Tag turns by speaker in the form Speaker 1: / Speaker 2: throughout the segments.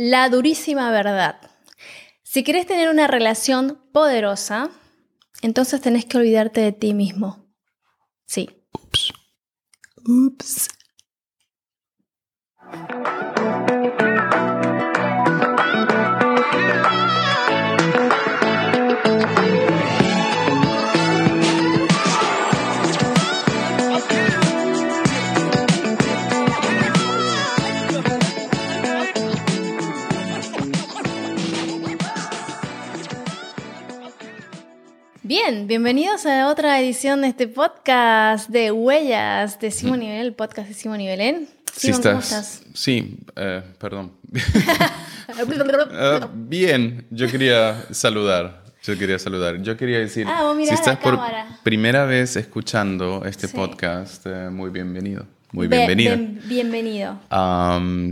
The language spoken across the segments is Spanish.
Speaker 1: La durísima verdad. Si quieres tener una relación poderosa, entonces tenés que olvidarte de ti mismo. Sí.
Speaker 2: Ups. Ups.
Speaker 1: Bien, bienvenidos a otra edición de este podcast de Huellas de Simón Nivel, el podcast de Simón y Belén.
Speaker 2: Sí,
Speaker 1: Simón, ¿cómo
Speaker 2: estás-
Speaker 1: estás?
Speaker 2: Sí, eh, perdón. Ah, bien, yo quería saludar. Yo quería saludar. Yo quería decir,
Speaker 1: Ah,
Speaker 2: si estás por
Speaker 1: cámara.
Speaker 2: primera vez escuchando este
Speaker 1: Sí.
Speaker 2: podcast, eh, muy bienvenido. Muy bienvenido.
Speaker 1: bienvenido.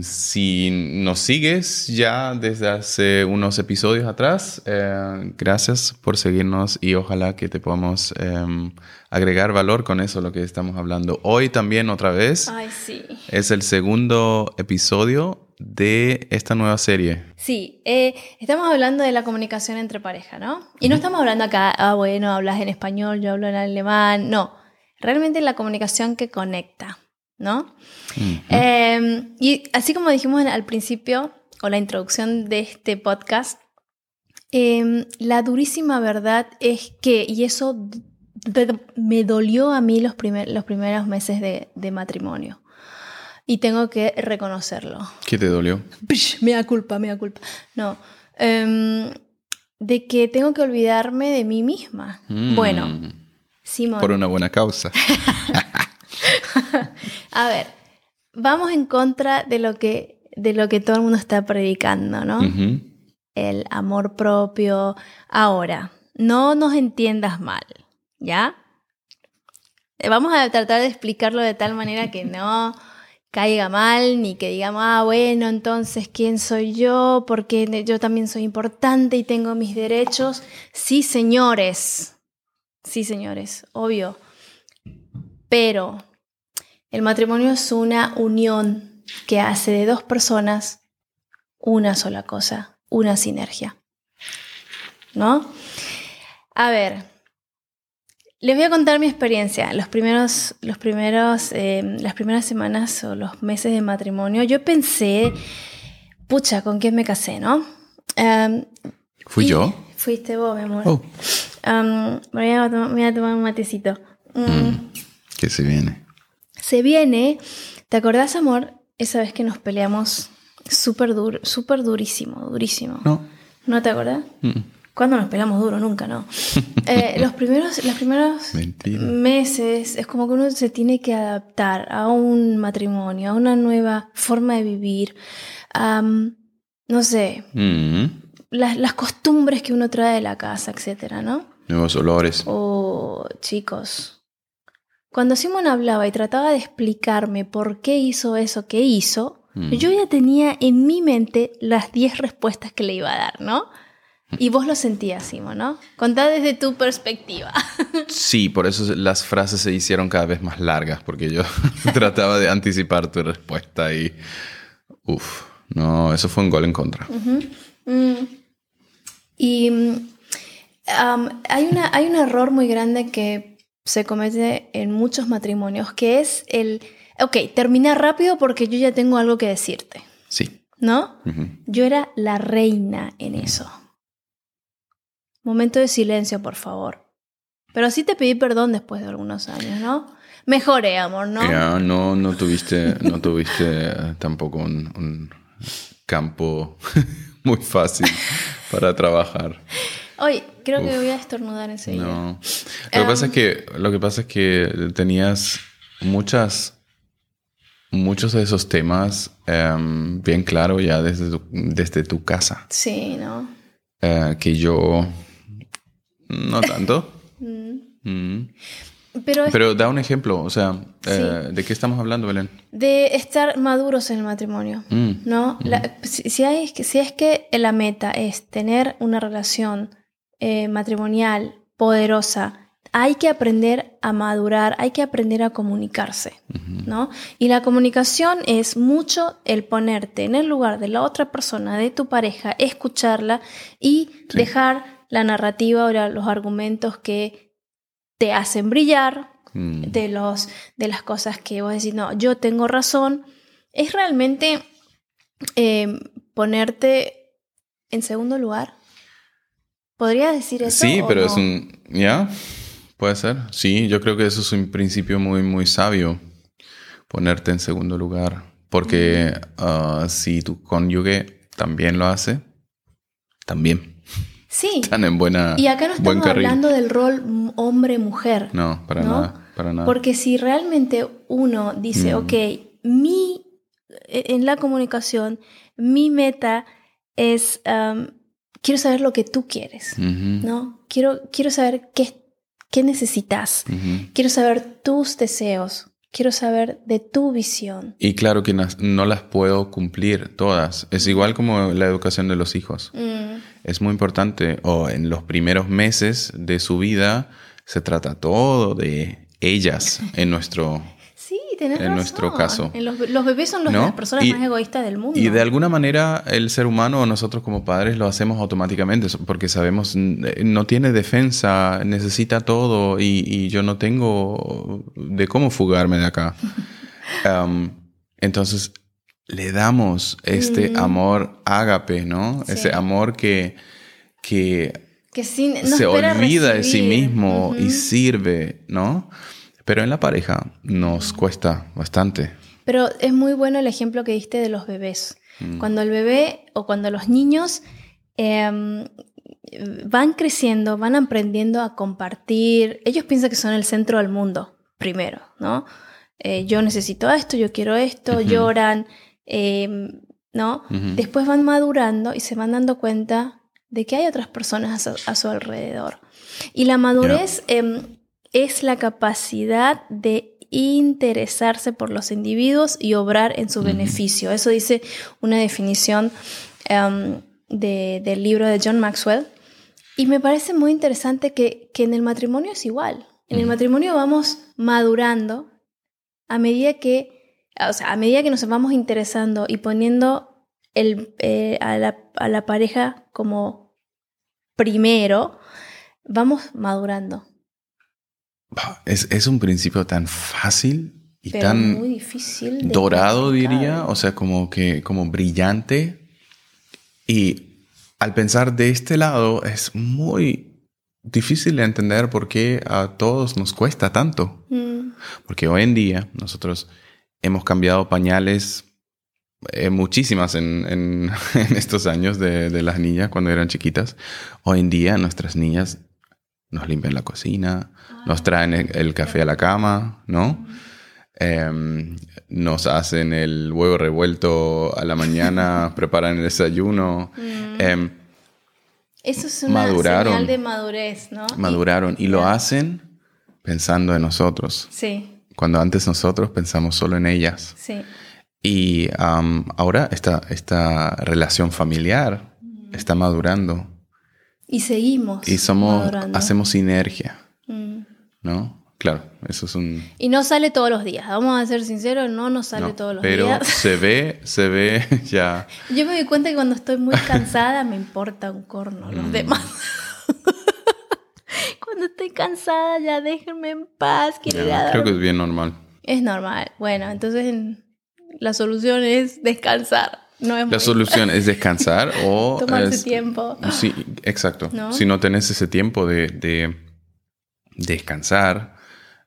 Speaker 2: Si nos sigues ya desde hace unos episodios atrás, eh, gracias por seguirnos y ojalá que te podamos em, agregar valor con eso, lo que estamos hablando. Hoy también otra vez
Speaker 1: Ay, sí.
Speaker 2: es el segundo episodio de esta nueva serie.
Speaker 1: Sí, eh, estamos hablando de la comunicación entre pareja, ¿no? Y no estamos hablando acá, ah, bueno, hablas en español, yo hablo en alemán. No, realmente la comunicación que conecta, ¿no?
Speaker 2: Ujú.
Speaker 1: Eh, y así como dijimos al principio, o la introducción de este podcast, eh, la durísima verdad es que, y eso me dolió a mí los, primer- los primeros meses de, de matrimonio. Y tengo que reconocerlo.
Speaker 2: ¿Qué te dolió?
Speaker 1: Pish, me da culpa, me da culpa. No. em, de que tengo que olvidarme de mí misma.
Speaker 2: Mm.
Speaker 1: Bueno, Simón.
Speaker 2: Por una buena causa.
Speaker 1: A ver, vamos en contra de lo que, de lo que todo el mundo está predicando, ¿no? El amor propio. Ahora, no nos entiendas mal, ¿ya? Eh, Vamos a tratar de explicarlo de tal manera que no caiga mal, ni que digamos, ah, bueno, entonces, ¿quién soy yo? Porque yo también soy importante y tengo mis derechos. Sí, señores. Sí, señores, obvio. Pero el matrimonio es una unión que hace de dos personas una sola cosa, una sinergia. ¿No? A ver, les voy a contar mi experiencia. Los primeros, los primeros, eh, las primeras semanas o los meses de matrimonio, yo pensé, pucha, ¿con quién me casé, no? Em,
Speaker 2: ¿Fui
Speaker 1: y-
Speaker 2: yo?
Speaker 1: Fuiste vos, mi amor.
Speaker 2: Oh,
Speaker 1: Em, me voy a tomar- me voy a tomar un matecito. Mm.
Speaker 2: que se viene.
Speaker 1: Se viene, ¿te acordás, amor? Esa vez que nos peleamos súper duro, súper durísimo, durísimo.
Speaker 2: No.
Speaker 1: ¿No te acordás?
Speaker 2: Mm.
Speaker 1: ¿Cuándo nos peleamos duro? Nunca, ¿no? Eh, los primeros, los primeros
Speaker 2: Mentira.
Speaker 1: meses es como que uno se tiene que adaptar a un matrimonio, a una nueva forma de vivir, am, no sé,
Speaker 2: Mm.
Speaker 1: las, las costumbres que uno trae de la casa, etcétera, ¿no?
Speaker 2: Nuevos olores.
Speaker 1: Oh, chicos. Cuando Simón hablaba y trataba de explicarme por qué hizo eso que hizo,
Speaker 2: Mm.
Speaker 1: yo ya tenía en mi mente las 10 respuestas que le iba a dar, ¿no? Y vos lo sentías, Simón, ¿no? Contá desde tu perspectiva.
Speaker 2: Sí, por eso las frases se hicieron cada vez más largas, porque yo trataba de anticipar tu respuesta y... Uf, no, eso fue un gol en contra.
Speaker 1: Mm. Y mm, am, hay, una, hay un error muy grande que se comete en muchos matrimonios, que es el, ok, terminar rápido porque yo ya tengo algo que decirte,
Speaker 2: Sí.
Speaker 1: ¿no? Yo era la reina en eso. Momento de silencio, por favor. Pero sí te pedí perdón después de algunos años, ¿no? Mejoré, amor, ¿no?
Speaker 2: Ya, no, no tuviste, no tuviste eh, tampoco un, un campo muy fácil para trabajar.
Speaker 1: Hoy creo que
Speaker 2: Uf.
Speaker 1: voy a estornudar enseguida.
Speaker 2: No. Lo que pasa es que, lo que pasa es que tenías muchas, muchos de esos temas em, bien claro ya desde tu, desde tu casa.
Speaker 1: Sí, ¿no?
Speaker 2: Eh, que yo no tanto.
Speaker 1: Mm.
Speaker 2: Mm.
Speaker 1: Pero es
Speaker 2: Pero da un ejemplo, o sea, eh, ¿de qué estamos hablando, Belén?
Speaker 1: de estar maduros en el matrimonio,
Speaker 2: Mm.
Speaker 1: ¿no? La- si, si hay, si es que la meta es tener una relación eh, matrimonial poderosa hay que aprender a madurar, hay que aprender a comunicarse, ¿no? Y la comunicación es mucho el ponerte en el lugar de la otra persona, de tu pareja, escucharla y dejar la narrativa o los argumentos que te hacen brillar, mm. de, los, de las cosas que vos decís, no, yo tengo razón, es realmente em, ponerte en segundo lugar. ¿Podría decir eso?
Speaker 2: Sí, pero es un... ¿Ya? Puede ser. Sí, yo creo que eso es un principio muy, muy sabio, ponerte en segundo lugar. Porque ah, si tu cónyuge también lo hace, también.
Speaker 1: Sí.
Speaker 2: Están en buena.
Speaker 1: Y acá no estamos hablando del rol hombre-mujer.
Speaker 2: No, para nada. Para nada.
Speaker 1: Porque si realmente uno dice, mm. ok, mi. E, en la comunicación, mi meta es. quiero saber lo que tú quieres, ¿no? Quiero, quiero saber qué ¿Qué necesitas? Quiero saber tus deseos. Quiero saber de tu visión.
Speaker 2: Y claro que no, las puedo cumplir todas. Es igual como la educación de los hijos. Mm. Es muy importante. O en los primeros meses de su vida se trata todo de ellas en nuestro en nuestro caso.
Speaker 1: los, bebés son las personas más egoístas del mundo.
Speaker 2: Y de alguna manera el ser humano o nosotros como padres lo hacemos automáticamente porque sabemos eh, no tiene defensa, necesita todo y, yo no tengo de cómo fugarme de acá. entonces le damos este amor ágape, ¿no? Ese amor que, que, se olvida de sí mismo y sirve, ¿no? Pero en la pareja nos cuesta bastante.
Speaker 1: Pero es muy bueno el ejemplo que diste de los bebés. Mm. Cuando el bebé o cuando los niños em, van creciendo, van aprendiendo a compartir, ellos piensan que son el centro del mundo, primero, ¿no? Eh, yo necesito esto, yo quiero esto, lloran, em, ¿no? Después van madurando y se van dando cuenta de que hay otras personas a su, alrededor. Y la madurez em, es la capacidad de interesarse por los individuos y obrar en su beneficio. Eso dice una definición em, del libro de John Maxwell. Y me parece muy interesante que, en el matrimonio es igual. En el matrimonio vamos madurando a medida que, a medida que nos vamos interesando y poniendo el, eh, a, la, a la pareja como primero, vamos madurando.
Speaker 2: Es, un principio tan fácil y tan
Speaker 1: difícil
Speaker 2: dorado, diría, o sea, como que como brillante. Y al pensar de este lado, es muy difícil de entender por qué a todos nos cuesta tanto. Mm. Porque hoy en día nosotros hemos cambiado pañales eh, muchísimas en, estos años de, de, las niñas cuando eran chiquitas. Hoy en día nuestras niñas nos limpian la cocina, nos traen el, café a la cama, ¿no? Em, nos hacen el huevo revuelto a la mañana, preparan el desayuno.
Speaker 1: Mm. Em, Eso es una señal de madurez, ¿no?
Speaker 2: Maduraron y, lo hacen pensando en nosotros.
Speaker 1: Sí.
Speaker 2: Cuando antes nosotros pensamos solo en ellas.
Speaker 1: Sí.
Speaker 2: Y ahora esta, esta relación familiar mm. está madurando.
Speaker 1: Y seguimos.
Speaker 2: Y somos, hacemos sinergia. Mm. ¿No? Claro, eso es un...
Speaker 1: Y no sale todos los días, vamos a ser sinceros, no nos sale todos los
Speaker 2: días.
Speaker 1: Pero
Speaker 2: se ve, se ve ya.
Speaker 1: Yo me doy cuenta que cuando estoy muy cansada me importa un corno los mm. demás. cuando estoy cansada ya déjenme en paz, querida.
Speaker 2: creo que es bien normal.
Speaker 1: Es normal. Bueno, entonces la solución es descansar. No es
Speaker 2: la solución es descansar o...
Speaker 1: Tomarse tiempo.
Speaker 2: Sí, exacto. Si no tenés ese tiempo de descansar,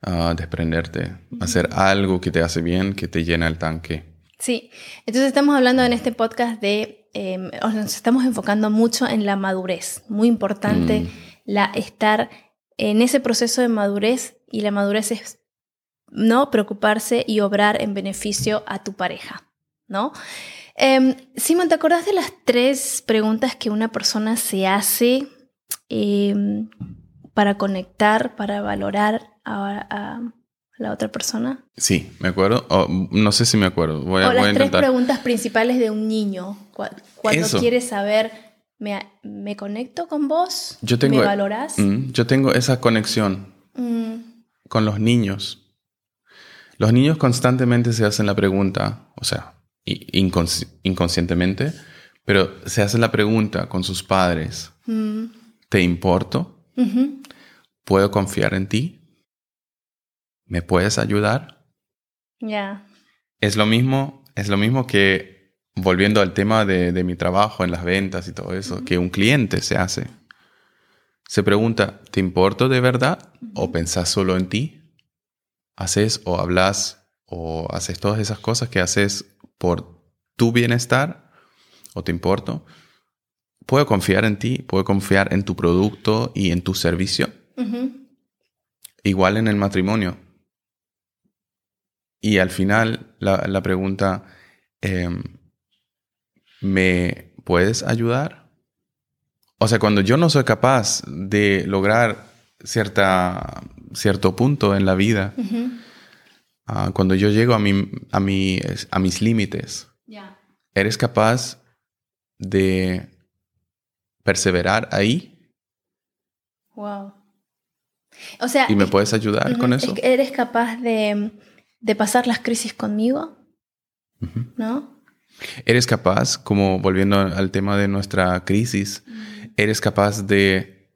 Speaker 2: uh, desprenderte, hacer algo que te hace bien, que te llena el tanque.
Speaker 1: Sí, entonces estamos hablando en este podcast de, em, nos estamos enfocando mucho en la madurez, muy importante mm. la estar en ese proceso de madurez y la madurez es no preocuparse y obrar en beneficio a tu pareja, ¿no? Eh, Simón, ¿te acordás de las tres preguntas que una persona se hace em, para conectar, para valorar a, la otra persona?
Speaker 2: Sí, me acuerdo. no sé si me acuerdo. Voy
Speaker 1: o las tres preguntas principales de un niño. Cuando quiere saber, ¿me, ¿me, conecto con vos?
Speaker 2: Yo tengo,
Speaker 1: ¿Me valorás?
Speaker 2: Mm, yo tengo esa conexión
Speaker 1: Mm,
Speaker 2: con los niños. Los niños constantemente se hacen la pregunta, o sea, inconscientemente, pero se hacen la pregunta con sus padres,
Speaker 1: mm,
Speaker 2: ¿te importo? ¿Puedo confiar en ti? ¿Me puedes ayudar?
Speaker 1: Ya.
Speaker 2: Es lo mismo, es lo mismo que, volviendo al tema de, de mi trabajo en las ventas y todo eso, que un cliente se hace. Se pregunta, ¿te importo de verdad? ¿O pensás solo en ti? ¿Haces o hablas o haces todas esas cosas que haces por tu bienestar? ¿O te importo? ¿Puedo confiar en ti? ¿Puedo confiar en tu producto y en tu servicio? Igual en el matrimonio. Y al final la, la pregunta, em, ¿me puedes ayudar? O sea, cuando yo no soy capaz de lograr cierta, cierto punto en la vida. Ah, cuando yo llego a, mi, a, mi- a mis límites. ¿eres capaz de perseverar ahí?
Speaker 1: Wow. O sea,
Speaker 2: ¿Y me
Speaker 1: es-
Speaker 2: puedes ayudar con
Speaker 1: es
Speaker 2: eso?
Speaker 1: ¿eres capaz de, de pasar las crisis conmigo? ¿No?
Speaker 2: ¿Eres capaz, como volviendo al tema de nuestra crisis, eres capaz de,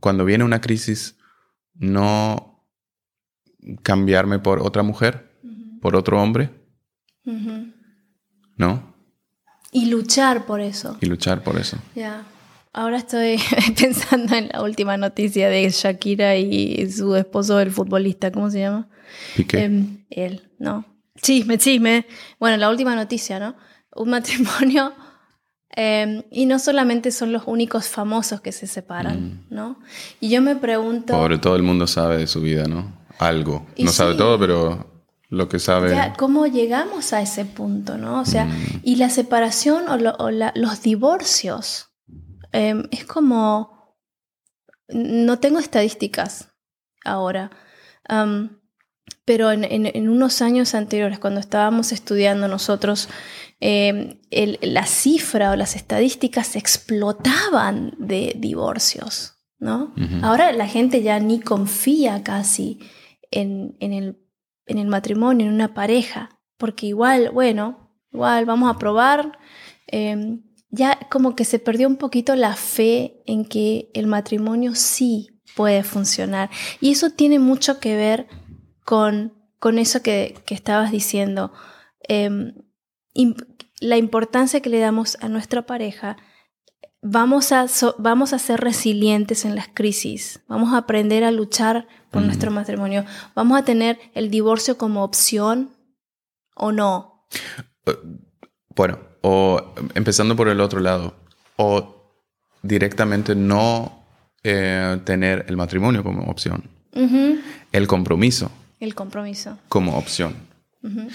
Speaker 2: cuando viene una crisis, no cambiarme por otra mujer,
Speaker 1: Ujú,
Speaker 2: por otro hombre?
Speaker 1: ujú.
Speaker 2: ¿No?
Speaker 1: Y luchar por eso.
Speaker 2: Y luchar por eso.
Speaker 1: Ya. Ahora estoy pensando en la última noticia de Shakira y su esposo, el futbolista, ¿cómo se llama?
Speaker 2: Piqué.
Speaker 1: Em, él, ¿no? Chisme, chisme. Bueno, la última noticia, ¿no? Un matrimonio. em, y no solamente son los únicos famosos que se separan, ¿no? Y yo me pregunto.
Speaker 2: Pobre, todo el mundo sabe de su vida, ¿no? Algo.
Speaker 1: Y
Speaker 2: no sabe todo, pero lo que sabe...
Speaker 1: Ya, ¿Cómo llegamos a ese punto, no? O sea,
Speaker 2: Mm.
Speaker 1: y la separación o, lo- o la- los divorcios em, es como. No tengo estadísticas ahora, pero en, en- en unos años anteriores, cuando estábamos estudiando nosotros, em, el- la cifra o las estadísticas explotaban de divorcios, ¿no? Ahora la gente ya ni confía casi en, en el, en el matrimonio, en una pareja, porque igual, bueno, igual vamos a probar. eh, ya como que se perdió un poquito la fe en que el matrimonio sí puede funcionar. Y eso tiene mucho que ver con, con eso que, que estabas diciendo. im- la importancia que le damos a nuestra pareja vamos a, so- vamos a ser resilientes en las crisis, vamos a aprender a luchar por
Speaker 2: Mm.
Speaker 1: nuestro matrimonio, vamos a tener el divorcio como opción o no.
Speaker 2: Bueno, o empezando por el otro lado, o directamente no eh, tener el matrimonio como opción, el compromiso
Speaker 1: El compromiso.
Speaker 2: como opción.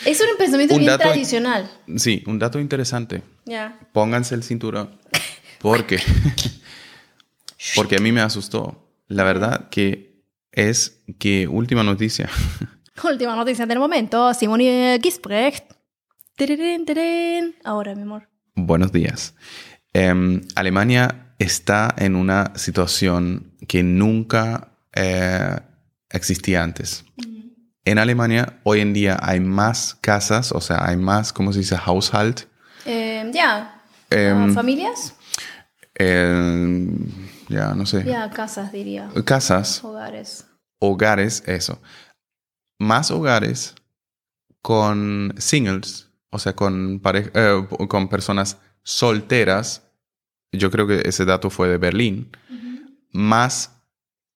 Speaker 1: Es un pensamiento
Speaker 2: Un
Speaker 1: bien tradicional.
Speaker 2: Sí, un dato interesante. Pónganse el cinturón. Porque, porque a mí me asustó. La verdad que es que última noticia.
Speaker 1: Última noticia del momento. Simone terén. Ahora, mi amor.
Speaker 2: Buenos días. Em, Alemania está en una situación que nunca eh, existía antes. En Alemania hoy en día hay más casas, o sea, hay más, ¿cómo se dice? Haushalt.
Speaker 1: Eh, ya.
Speaker 2: Em,
Speaker 1: Ah, ¿Familias?
Speaker 2: Eh, ya, no sé.
Speaker 1: Ya, casas, diría.
Speaker 2: Casas,
Speaker 1: Hogares.
Speaker 2: hogares, eso. Más hogares con singles, o sea, con, eh, con personas solteras. Yo creo que ese dato fue de Berlín. Más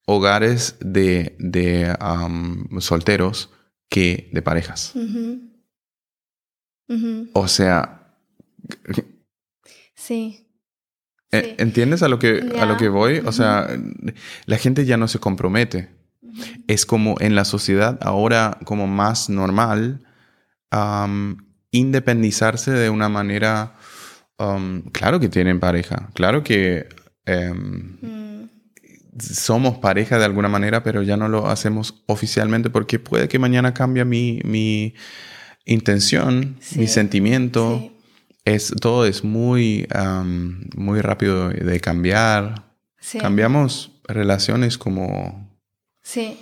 Speaker 2: hogares de, de um, solteros que de parejas. O sea,
Speaker 1: Sí.
Speaker 2: ¿E-
Speaker 1: Sí.
Speaker 2: ¿entiendes a lo que, a lo que voy? O sea, la gente ya no se compromete. Es como en la sociedad ahora como más normal am, independizarse de una manera, am, claro que tienen pareja, claro que em,
Speaker 1: Mm.
Speaker 2: somos pareja de alguna manera, pero ya no lo hacemos oficialmente porque puede que mañana cambie mi, mi intención,
Speaker 1: Sí,
Speaker 2: mi sentimiento.
Speaker 1: Sí.
Speaker 2: Es, todo es muy, am, muy rápido de cambiar.
Speaker 1: Sí.
Speaker 2: Cambiamos relaciones como
Speaker 1: Sí.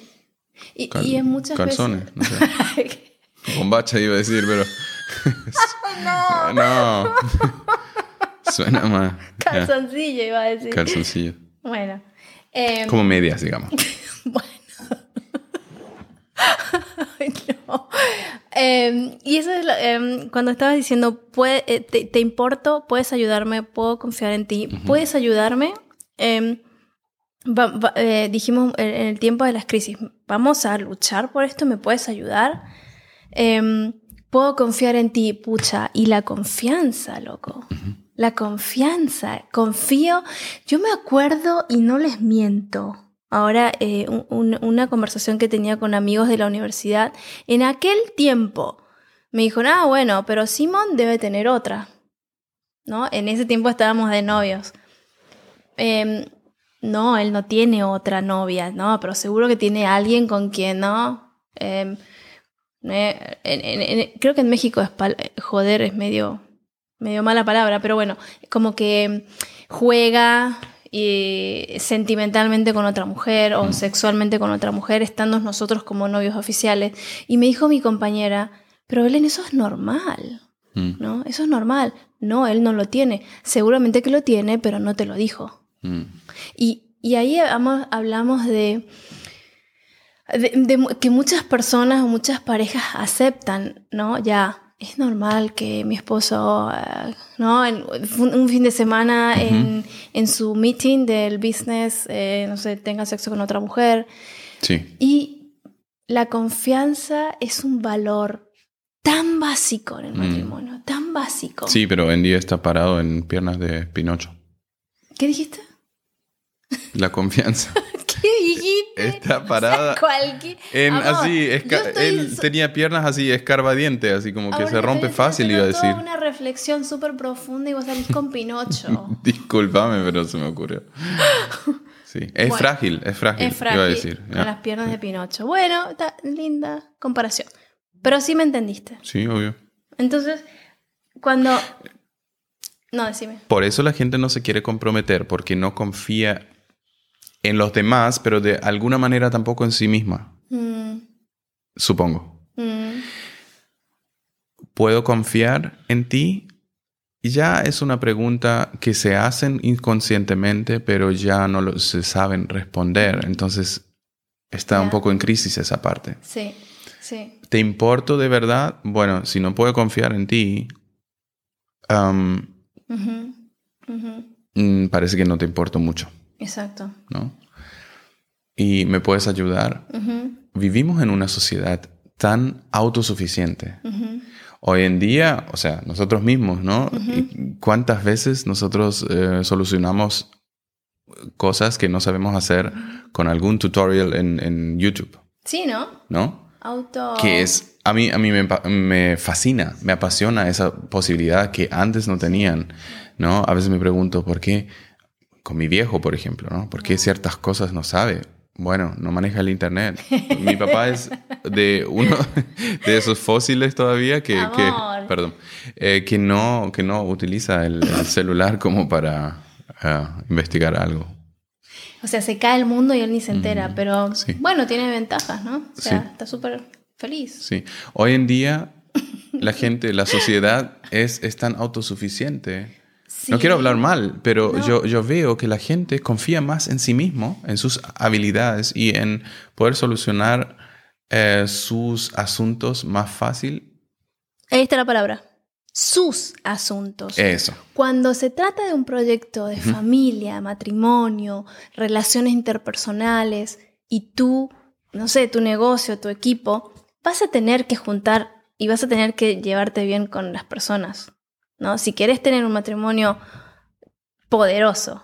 Speaker 1: Y,
Speaker 2: Cal-
Speaker 1: y en muchas
Speaker 2: calzones, no sé.
Speaker 1: veces...
Speaker 2: Bombacha iba a decir, pero. no. no. Suena más.
Speaker 1: Calzoncillo iba a decir.
Speaker 2: Calzoncillo.
Speaker 1: Bueno. em,
Speaker 2: Como medias, digamos.
Speaker 1: Bueno. Ay, no. Em, y eso es lo- em, cuando estabas diciendo, puede- eh, te, te importo, puedes ayudarme, puedo confiar en ti, puedes ayudarme. Em, va- va- eh, dijimos en, el tiempo de las crisis, vamos a luchar por esto, ¿me puedes ayudar? Puedo confiar en ti, pucha, y la confianza, loco. La confianza, confío. Yo me acuerdo y no les miento. Ahora, eh, un- un- una conversación que tenía con amigos de la universidad, en aquel tiempo me dijo, ah, bueno, pero Simón debe tener otra. ¿No? En ese tiempo estábamos de novios. Em, no, él no tiene otra novia, ¿no? Pero seguro que tiene alguien con quien, ¿no? Em, eh, creo que en México es pal- joder es medio, medio mala palabra, pero bueno, como que juega eh, sentimentalmente con otra mujer o sexualmente con otra mujer, estando nosotros como novios oficiales. Y me dijo mi compañera, pero Belén, eso es normal,
Speaker 2: Mm,
Speaker 1: ¿no? Eso es normal. No, él no lo tiene. Seguramente que lo tiene, pero no te lo dijo.
Speaker 2: mm,
Speaker 1: Y, y ahí hablamos, de, de- de que muchas personas o muchas parejas aceptan, ¿no? Ya, es normal que mi esposo, eh, ¿no? En, un, fin de semana en, en su meeting del business, eh, no sé, tenga sexo con otra mujer.
Speaker 2: Sí.
Speaker 1: Y la confianza es un valor tan básico en el
Speaker 2: Mm.
Speaker 1: matrimonio, tan básico.
Speaker 2: Sí, pero en día está parado en piernas de Pinocho.
Speaker 1: ¿Qué dijiste?
Speaker 2: La confianza.
Speaker 1: ¿Qué dijiste?
Speaker 2: Está
Speaker 1: O sea,
Speaker 2: parada
Speaker 1: cualquier-
Speaker 2: En,
Speaker 1: Amor,
Speaker 2: así,
Speaker 1: estoy
Speaker 2: él tenía piernas así escarbadientes, así como que
Speaker 1: Ahora
Speaker 2: se rompe fácil, iba a decir.
Speaker 1: toda una reflexión súper profunda y vos salís con Pinocho.
Speaker 2: Disculpame, pero se me ocurrió. Sí, es
Speaker 1: Bueno,
Speaker 2: frágil, es frágil,
Speaker 1: es frágil.
Speaker 2: iba a decir.
Speaker 1: con las piernas de Pinocho. Bueno, está linda comparación. Pero sí me entendiste.
Speaker 2: Sí, obvio.
Speaker 1: Entonces, cuando... No, decime.
Speaker 2: Por eso la gente no se quiere comprometer, porque no confía en los demás, pero de alguna manera tampoco en sí misma,
Speaker 1: Mm,
Speaker 2: supongo.
Speaker 1: mm,
Speaker 2: ¿Puedo confiar en ti? Ya es una pregunta que se hacen inconscientemente, pero ya no lo, se saben responder. Entonces está un poco en crisis esa parte.
Speaker 1: sí, sí.
Speaker 2: ¿Te importo de verdad? Bueno, si no puedo confiar en ti, mm, parece que no te importo mucho,
Speaker 1: Exacto.
Speaker 2: ¿no? Y me puedes ayudar. Vivimos en una sociedad tan autosuficiente. Hoy en día, o sea, nosotros mismos, ¿no? ¿Y ¿Cuántas veces nosotros eh, solucionamos cosas que no sabemos hacer con algún tutorial en, en YouTube,
Speaker 1: Sí, ¿no?
Speaker 2: ¿no?
Speaker 1: Auto...
Speaker 2: Que es, a mí, a mí me, me fascina, me apasiona esa posibilidad que antes no tenían, ¿no? A veces me pregunto, ¿por qué? Con mi viejo, por ejemplo, ¿no? ¿Por qué ciertas cosas no sabe? Bueno, no maneja el internet. Mi papá es de uno de esos fósiles todavía que, perdón, eh, que no, que no utiliza el, el celular como para ah, investigar algo.
Speaker 1: O sea, se cae el mundo y él ni se entera, pero
Speaker 2: Mm, sí.
Speaker 1: bueno, tiene ventajas, ¿no? O sea,
Speaker 2: Sí.
Speaker 1: está súper feliz.
Speaker 2: Sí. Hoy en día la gente, la sociedad es, es tan autosuficiente. No quiero hablar mal, pero
Speaker 1: No.
Speaker 2: yo, yo veo que la gente confía más en sí mismo, en sus habilidades y en poder solucionar eh, sus asuntos más fácil.
Speaker 1: Ahí está la palabra. Sus asuntos.
Speaker 2: Eso.
Speaker 1: Cuando se trata de un proyecto de familia, matrimonio, relaciones interpersonales y tú, no sé, tu negocio, tu equipo, vas a tener que juntar y vas a tener que llevarte bien con las personas, ¿no? Si quieres tener un matrimonio poderoso,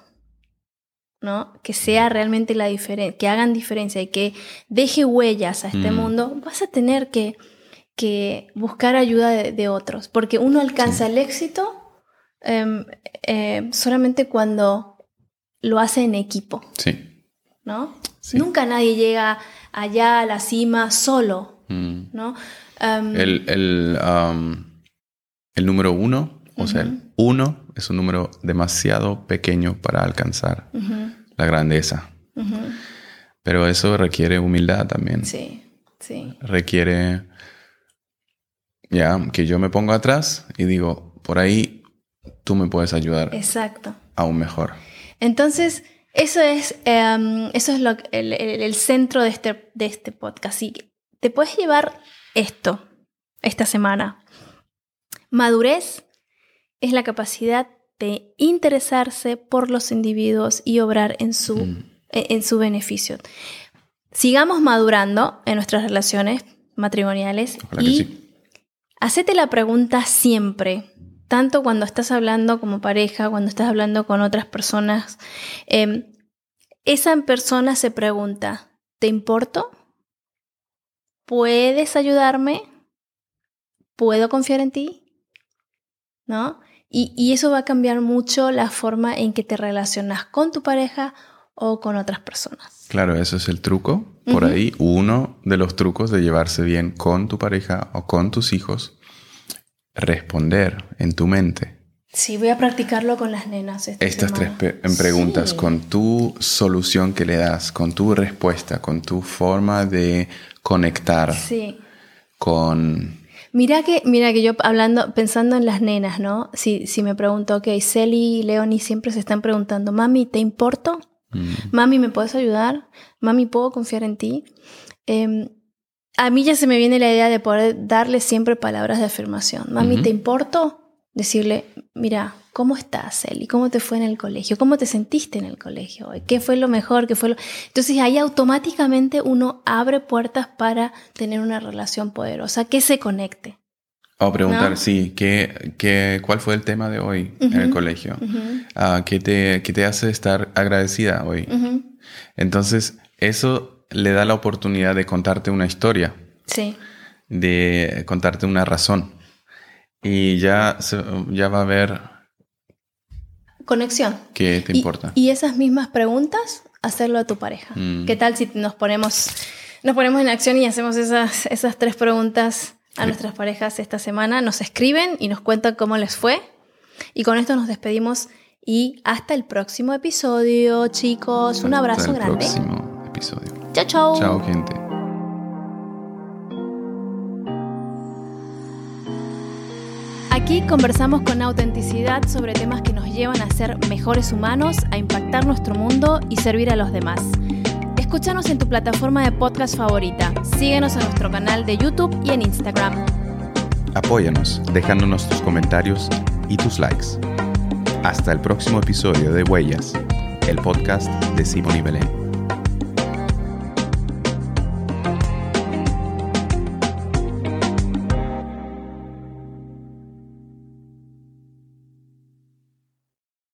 Speaker 1: ¿no? Que sea realmente la diferencia, que hagan diferencia y que deje huellas a este
Speaker 2: Mm.
Speaker 1: mundo, vas a tener que, que buscar ayuda de, de otros, porque uno alcanza el éxito em, eh, solamente cuando lo hace en equipo,
Speaker 2: Sí.
Speaker 1: ¿no?
Speaker 2: Sí.
Speaker 1: Nunca nadie llega allá a la cima solo,
Speaker 2: Mm.
Speaker 1: ¿no? Em,
Speaker 2: El, el, um, el número uno, o sea, uno es un número demasiado pequeño para alcanzar la grandeza. Pero eso requiere humildad también.
Speaker 1: Sí, sí.
Speaker 2: Requiere ya que yo me pongo atrás y digo, por ahí tú me puedes ayudar
Speaker 1: Exacto.
Speaker 2: aún mejor.
Speaker 1: Entonces, eso es, em, eso es lo, el, el- el centro de este, de este podcast. Y te puedes llevar esto esta semana. Madurez es la capacidad de interesarse por los individuos y obrar en su,
Speaker 2: Mm.
Speaker 1: en en su beneficio. Sigamos madurando en nuestras relaciones matrimoniales
Speaker 2: Ojalá
Speaker 1: y
Speaker 2: sí.
Speaker 1: Hacete la pregunta siempre, tanto cuando estás hablando como pareja, cuando estás hablando con otras personas. eh, esa persona se pregunta, ¿te importo? ¿Puedes ayudarme? ¿Puedo confiar en ti? ¿No? Y, y eso va a cambiar mucho la forma en que te relacionas con tu pareja o con otras personas.
Speaker 2: Claro, eso es el truco. Por ahí, uno de los trucos de llevarse bien con tu pareja o con tus hijos, responder en tu mente
Speaker 1: Sí, voy a practicarlo con las nenas. esta
Speaker 2: estas tres
Speaker 1: semana.
Speaker 2: en preguntas
Speaker 1: Sí.
Speaker 2: con tu solución que le das, con tu respuesta, con tu forma de conectar
Speaker 1: Sí.
Speaker 2: con...
Speaker 1: Mira que, mira que yo hablando, pensando en las nenas, ¿no? Si, si me pregunto, ok, Celi y Leonie siempre se están preguntando, mami, ¿te importo?
Speaker 2: Mm,
Speaker 1: Mami, ¿me puedes ayudar? Mami, ¿puedo confiar en ti? Em, a mí ya se me viene la idea de poder darle siempre palabras de afirmación. Mami. ¿te importo? Decirle, mira, ¿cómo estás, Celi? ¿Cómo te fue en el colegio? ¿Cómo te sentiste en el colegio? ¿Qué fue lo mejor? ¿Qué fue lo... Entonces ahí automáticamente uno abre puertas para tener una relación poderosa que se conecte.
Speaker 2: O preguntar,
Speaker 1: ¿No?
Speaker 2: sí, ¿qué, qué, ¿cuál fue el tema de hoy en el colegio? Ah, ¿qué, te, ¿Qué te hace estar agradecida hoy? Entonces, eso le da la oportunidad de contarte una historia,
Speaker 1: Sí,
Speaker 2: de contarte una razón. Y ya, ya va a ver
Speaker 1: conexión.
Speaker 2: qué te
Speaker 1: Y-
Speaker 2: importa.
Speaker 1: Y, esas mismas preguntas, hacerlo a tu pareja.
Speaker 2: Mm.
Speaker 1: ¿Qué tal si nos ponemos, nos ponemos en acción y hacemos esas, esas tres preguntas a
Speaker 2: Sí.
Speaker 1: nuestras parejas esta semana? Nos escriben y nos cuentan cómo les fue. Y con esto nos despedimos y hasta el próximo episodio, chicos. Un
Speaker 2: Hasta
Speaker 1: abrazo
Speaker 2: el
Speaker 1: grande.
Speaker 2: próximo episodio.
Speaker 1: Chao, chao.
Speaker 2: Chao, gente.
Speaker 1: Aquí conversamos con autenticidad sobre temas que nos llevan a ser mejores humanos, a impactar nuestro mundo y servir a los demás. Escúchanos en tu plataforma de podcast favorita. Síguenos en nuestro canal de YouTube y en Instagram.
Speaker 2: Apóyanos dejándonos tus comentarios y tus likes. Hasta el próximo episodio de Huellas, el podcast de Simón Belén.